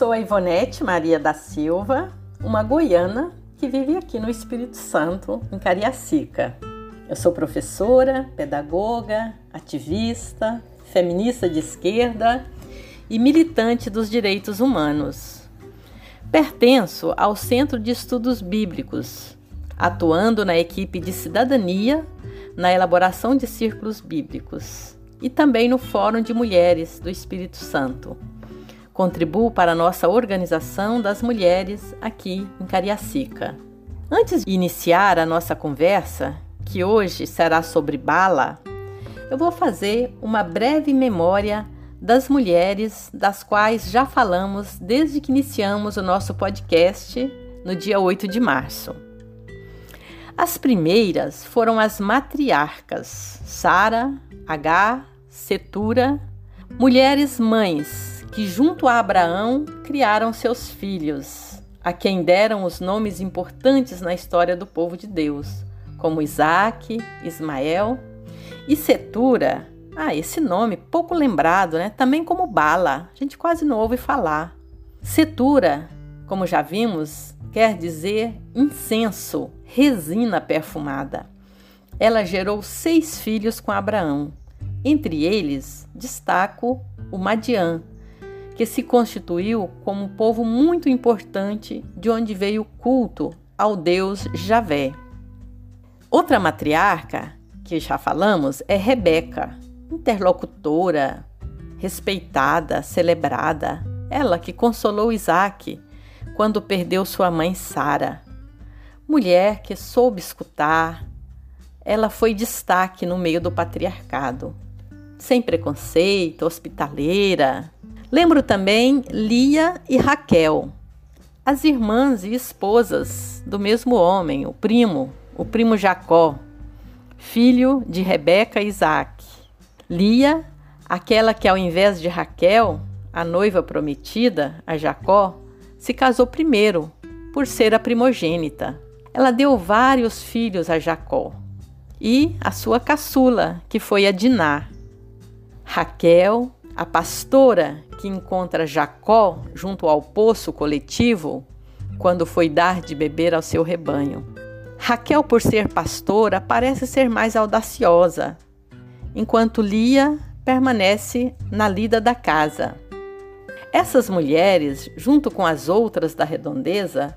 sou a Ivonete Maria da Silva, uma goiana que vive aqui no Espírito Santo, em Cariacica. Eu sou professora, pedagoga, ativista, feminista de esquerda e militante dos direitos humanos. Pertenço ao Centro de Estudos Bíblicos, atuando na equipe de cidadania na elaboração de círculos bíblicos e também no Fórum de Mulheres do Espírito Santo. Contribuo para a nossa organização das mulheres aqui em Cariacica. Antes de iniciar a nossa conversa, que hoje será sobre bala, eu vou fazer uma breve memória das mulheres das quais já falamos desde que iniciamos o nosso podcast no dia 8 de março. As primeiras foram as matriarcas Sara, H, Setura, mulheres mães que, junto a Abraão, criaram seus filhos, a quem deram os nomes importantes na história do povo de Deus, como Isaac, Ismael e Setura. Ah, esse nome pouco lembrado, né? Também como Bala, a gente quase não ouve falar. Setura, como já vimos, quer dizer incenso, resina perfumada. Ela gerou seis filhos com Abraão. Entre eles, destaco o Madian, que se constituiu como um povo muito importante de onde veio o culto ao deus Javé. Outra matriarca, que já falamos, é Rebeca, interlocutora, respeitada, celebrada, ela que consolou Isaac quando perdeu sua mãe Sara. Mulher que soube escutar, ela foi destaque no meio do patriarcado. Sem preconceito, hospitaleira. Lembro também Lia e Raquel, as irmãs e esposas do mesmo homem, o primo, o primo Jacó, filho de Rebeca e Isaac. Lia, aquela que ao invés de Raquel, a noiva prometida a Jacó, se casou primeiro, por ser a primogênita. Ela deu vários filhos a Jacó e a sua caçula, que foi a Diná. Raquel, a pastora que encontra Jacó junto ao poço coletivo quando foi dar de beber ao seu rebanho. Raquel, por ser pastora, parece ser mais audaciosa, enquanto Lia permanece na lida da casa. Essas mulheres, junto com as outras da redondeza,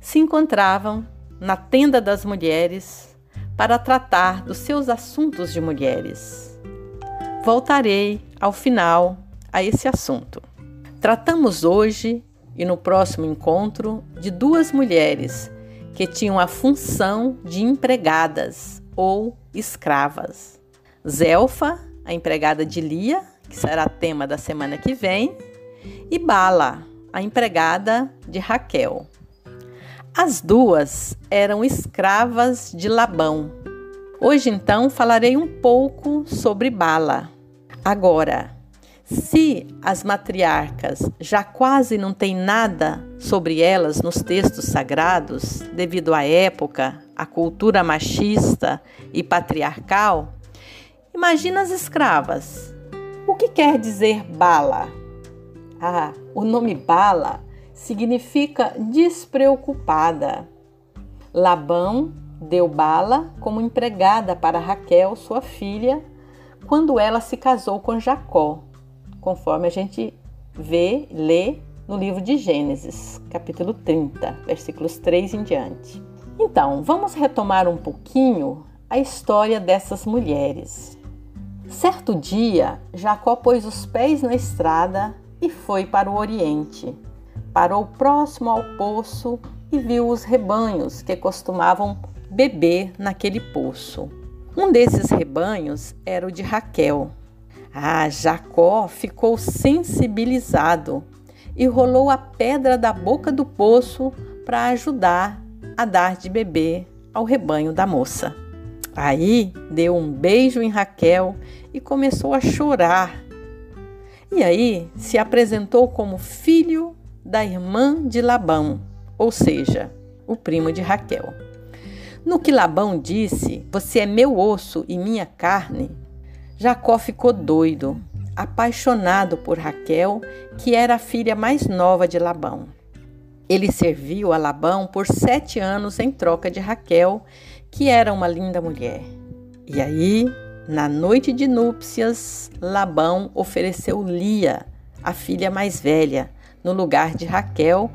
se encontravam na tenda das mulheres para tratar dos seus assuntos de mulheres. Voltarei ao final a esse assunto. Tratamos hoje e no próximo encontro de duas mulheres que tinham a função de empregadas ou escravas. Zelfa, a empregada de Lia, que será tema da semana que vem, e Bala, a empregada de Raquel. As duas eram escravas de Labão. Hoje, então, falarei um pouco sobre Bala. Agora, se as matriarcas já quase não tem nada sobre elas nos textos sagrados, devido à época, à cultura machista e patriarcal, imagina as escravas. O que quer dizer bala? Ah, o nome Bala significa despreocupada. Labão deu Bala como empregada para Raquel, sua filha, quando ela se casou com Jacó, conforme a gente vê, lê no livro de Gênesis, capítulo 30, versículos 3 em diante. Então, vamos retomar um pouquinho a história dessas mulheres. Certo dia, Jacó pôs os pés na estrada e foi para o Oriente. Parou próximo ao poço e viu os rebanhos que costumavam beber naquele poço. Um desses rebanhos era o de Raquel. Ah, Jacó ficou sensibilizado e rolou a pedra da boca do poço para ajudar a dar de beber ao rebanho da moça. Aí deu um beijo em Raquel e começou a chorar. E aí se apresentou como filho da irmã de Labão, ou seja, o primo de Raquel. No que Labão disse: Você é meu osso e minha carne, Jacó ficou doido, apaixonado por Raquel, que era a filha mais nova de Labão. Ele serviu a Labão por sete anos em troca de Raquel, que era uma linda mulher. E aí, na noite de núpcias, Labão ofereceu Lia, a filha mais velha, no lugar de Raquel,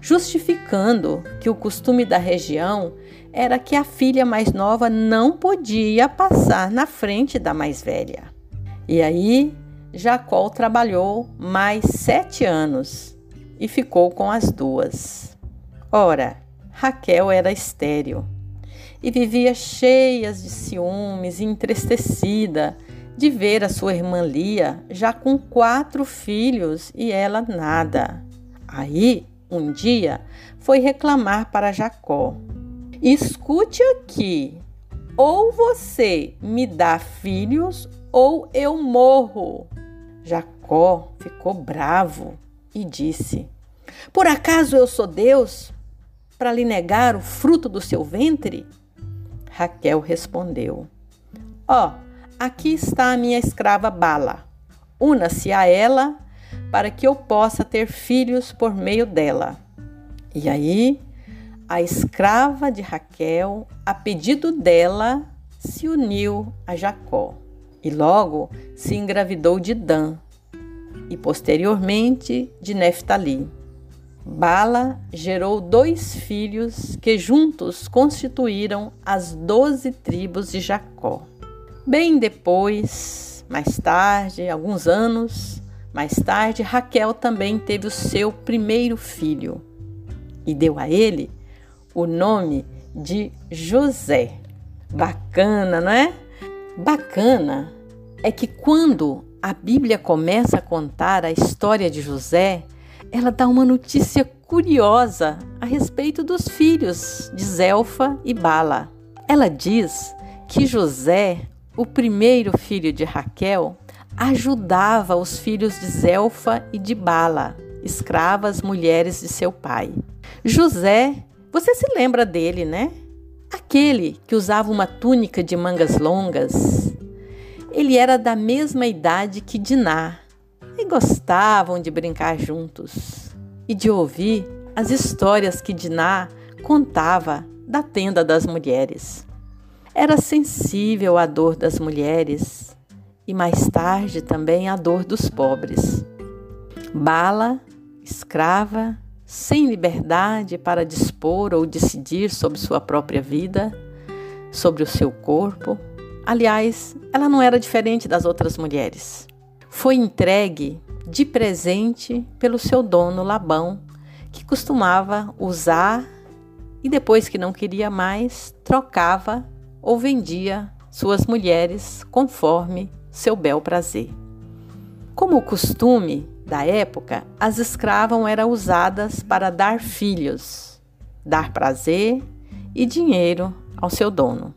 justificando que o costume da região era que a filha mais nova não podia passar na frente da mais velha. E aí, Jacó trabalhou mais sete anos e ficou com as duas. Ora, Raquel era estéril e vivia cheia de ciúmes e entristecida de ver a sua irmã Lia já com quatro filhos e ela nada. Aí, um dia, foi reclamar para Jacó: Escute aqui, ou você me dá filhos ou eu morro. Jacó ficou bravo e disse: Por acaso eu sou Deus para lhe negar o fruto do seu ventre? Raquel respondeu: Ó, oh, aqui está a minha escrava Bala. Una-se a ela para que eu possa ter filhos por meio dela. E aí, a escrava de Raquel, a pedido dela, se uniu a Jacó e logo se engravidou de Dan e posteriormente de Neftali. Bala gerou dois filhos que juntos constituíram as doze tribos de Jacó. Bem depois, mais tarde, alguns anos mais tarde, Raquel também teve o seu primeiro filho e deu a ele o nome de José. Bacana, não é? Bacana é que quando a Bíblia começa a contar a história de José, ela dá uma notícia curiosa a respeito dos filhos de Zelfa e Bala. Ela diz que José, o primeiro filho de Raquel, ajudava os filhos de Zelfa e de Bala, escravas mulheres de seu pai. José, você se lembra dele, né? Aquele que usava uma túnica de mangas longas. Ele era da mesma idade que Diná e gostavam de brincar juntos e de ouvir as histórias que Diná contava da tenda das mulheres. Era sensível à dor das mulheres e mais tarde também à dor dos pobres. Bala, escrava, sem liberdade para dispor ou decidir sobre sua própria vida, sobre o seu corpo. Aliás, ela não era diferente das outras mulheres. Foi entregue de presente pelo seu dono Labão, que costumava usar e depois que não queria mais, trocava ou vendia suas mulheres conforme seu bel prazer. Como o costume da época, as escravas eram usadas para dar filhos, dar prazer e dinheiro ao seu dono.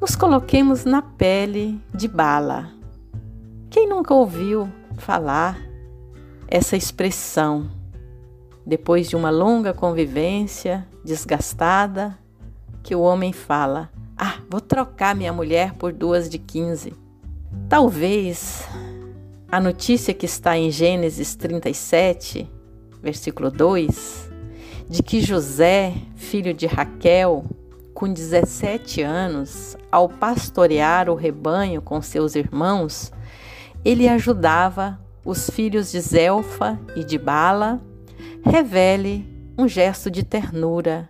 Nos coloquemos na pele de Bala. Quem nunca ouviu falar essa expressão depois de uma longa convivência desgastada que o homem fala: "Ah, vou trocar minha mulher por duas de quinze". Talvez a notícia que está em Gênesis 37, versículo 2, de que José, filho de Raquel, com 17 anos, ao pastorear o rebanho com seus irmãos, ele ajudava os filhos de Zelfa e de Bala, revele um gesto de ternura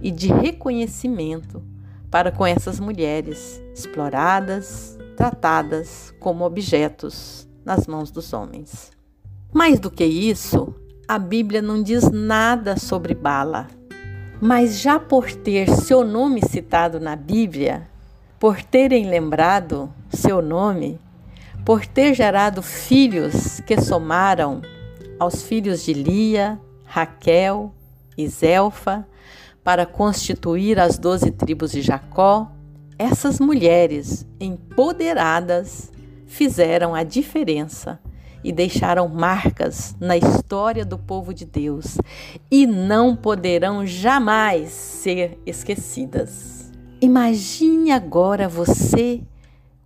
e de reconhecimento para com essas mulheres exploradas, tratadas como objetos nas mãos dos homens. Mais do que isso, a Bíblia não diz nada sobre Bala. Mas já por ter seu nome citado na Bíblia, por terem lembrado seu nome, por ter gerado filhos que somaram aos filhos de Lia, Raquel e Zelfa, para constituir as doze tribos de Jacó, essas mulheres empoderadas fizeram a diferença e deixaram marcas na história do povo de Deus e não poderão jamais ser esquecidas. Imagine agora você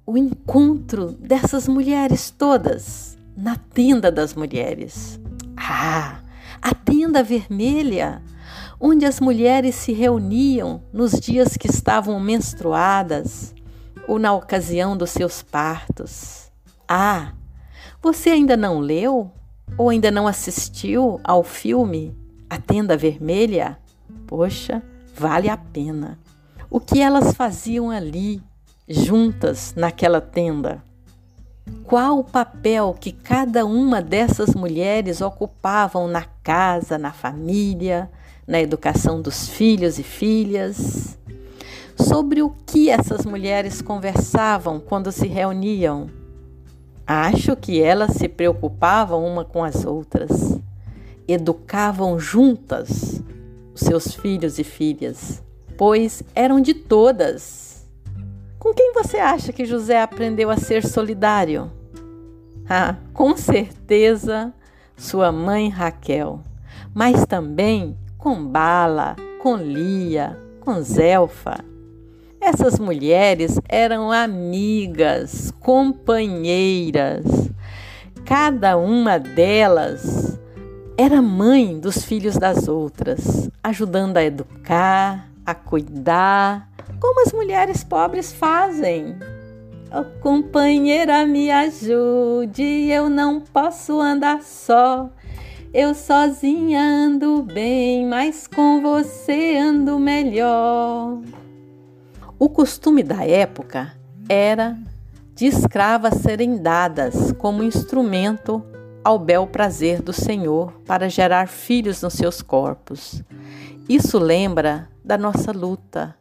o encontro dessas mulheres todas na tenda das mulheres. Ah, a tenda vermelha, onde as mulheres se reuniam nos dias que estavam menstruadas ou na ocasião dos seus partos. Ah, você ainda não leu ou ainda não assistiu ao filme A Tenda Vermelha? Poxa, vale a pena. O que elas faziam ali, juntas naquela tenda? Qual o papel que cada uma dessas mulheres ocupavam na casa, na família, na educação dos filhos e filhas? Sobre o que essas mulheres conversavam quando se reuniam? Acho que elas se preocupavam uma com as outras, educavam juntas os seus filhos e filhas, pois eram de todas. Com quem você acha que José aprendeu a ser solidário? Ah, com certeza, sua mãe Raquel, mas também com Bala, com Lia, com Zelfa. Essas mulheres eram amigas, companheiras. Cada uma delas era mãe dos filhos das outras, ajudando a educar, a cuidar, como as mulheres pobres fazem. Oh, companheira, me ajude, eu não posso andar só. Eu sozinha ando bem, mas com você ando melhor. O costume da época era de escravas serem dadas como instrumento ao bel prazer do Senhor para gerar filhos nos seus corpos. Isso lembra da nossa luta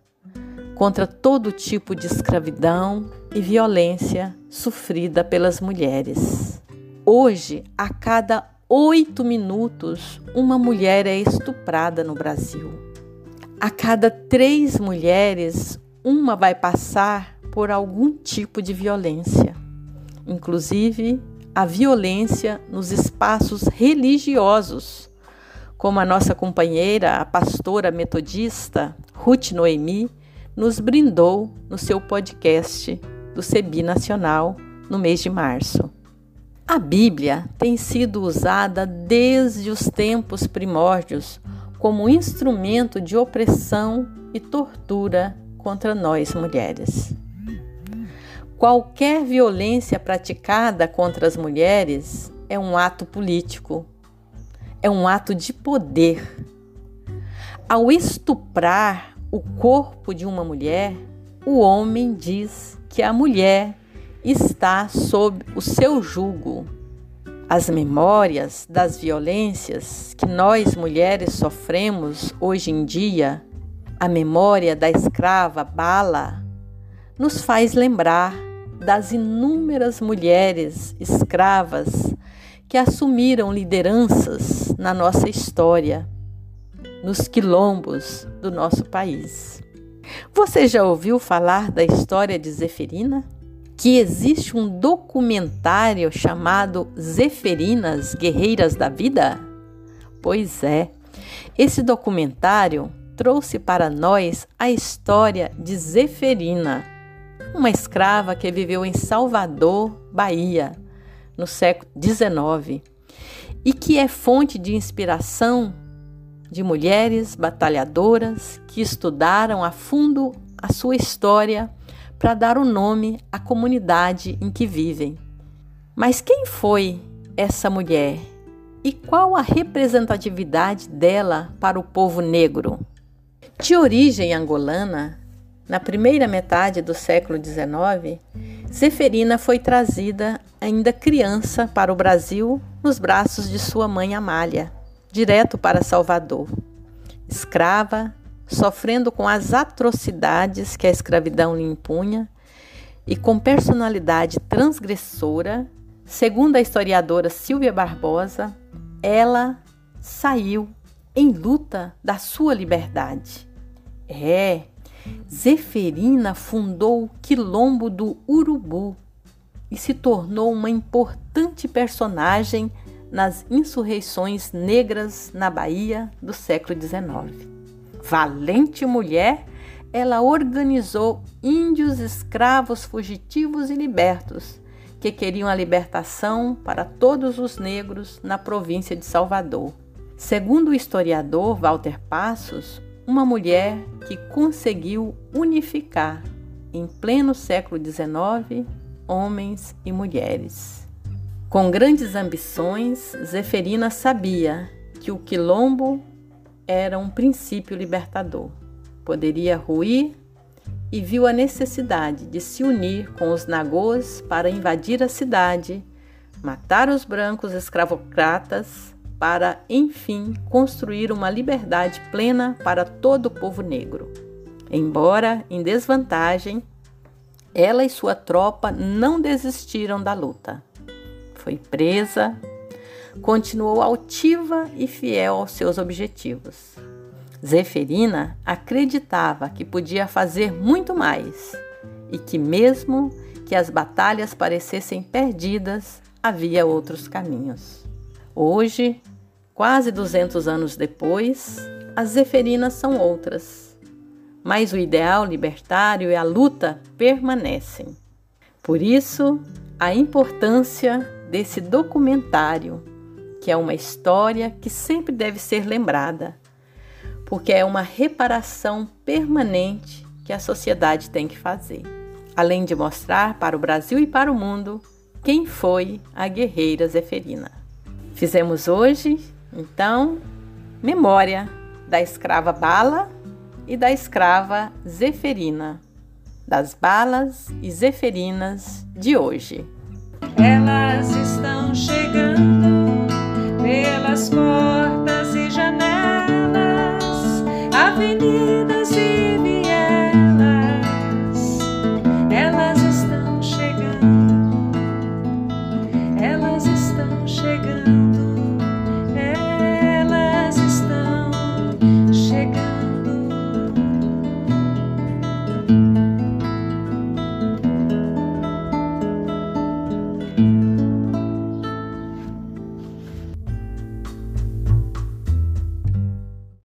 contra todo tipo de escravidão e violência sofrida pelas mulheres. Hoje, a cada oito minutos, uma mulher é estuprada no Brasil. A cada três mulheres, uma vai passar por algum tipo de violência, inclusive a violência nos espaços religiosos, como a nossa companheira, a pastora metodista Ruth Noemi, nos brindou no seu podcast do CEBI Nacional no mês de março. A Bíblia tem sido usada desde os tempos primórdios como instrumento de opressão e tortura contra nós mulheres. Qualquer violência praticada contra as mulheres é um ato político, é um ato de poder. Ao estuprar o corpo de uma mulher, o homem diz que a mulher está sob o seu jugo. As memórias das violências que nós mulheres sofremos hoje em dia a memória da escrava Bala nos faz lembrar das inúmeras mulheres escravas que assumiram lideranças na nossa história, nos quilombos do nosso país. Você já ouviu falar da história de Zeferina? Que existe um documentário chamado Zeferinas Guerreiras da Vida? Pois é, esse documentário trouxe para nós a história de Zeferina, uma escrava que viveu em Salvador, Bahia, no século XIX, e que é fonte de inspiração de mulheres batalhadoras que estudaram a fundo a sua história para dar o nome à comunidade em que vivem. Mas quem foi essa mulher? E qual a representatividade dela para o povo negro? De origem angolana, na primeira metade do século XIX, Zeferina foi trazida ainda criança para o Brasil nos braços de sua mãe Amália, direto para Salvador. Escrava, sofrendo com as atrocidades que a escravidão lhe impunha e com personalidade transgressora, segundo a historiadora Silvia Barbosa, ela saiu em luta da sua liberdade. É, Zeferina fundou o Quilombo do Urubu e se tornou uma importante personagem nas insurreições negras na Bahia do século XIX. Valente mulher, ela organizou índios escravos fugitivos e libertos que queriam a libertação para todos os negros na província de Salvador. Segundo o historiador Walter Passos, uma mulher que conseguiu unificar, em pleno século XIX, homens e mulheres. Com grandes ambições, Zeferina sabia que o quilombo era um princípio libertador. Poderia ruir e viu a necessidade de se unir com os nagôs para invadir a cidade, matar os brancos escravocratas para, enfim, construir uma liberdade plena para todo o povo negro. Embora em desvantagem, ela e sua tropa não desistiram da luta. Foi presa, continuou altiva e fiel aos seus objetivos. Zeferina acreditava que podia fazer muito mais e que, mesmo que as batalhas parecessem perdidas, havia outros caminhos. Hoje, quase 200 anos depois, as Zeferinas são outras, mas o ideal libertário e a luta permanecem. Por isso, a importância desse documentário, que é uma história que sempre deve ser lembrada, porque é uma reparação permanente que a sociedade tem que fazer, além de mostrar para o Brasil e para o mundo quem foi a guerreira Zeferina. Fizemos hoje, então, memória da escrava Bala e da escrava Zeferina, das balas e zeferinas de hoje. Elas estão chegando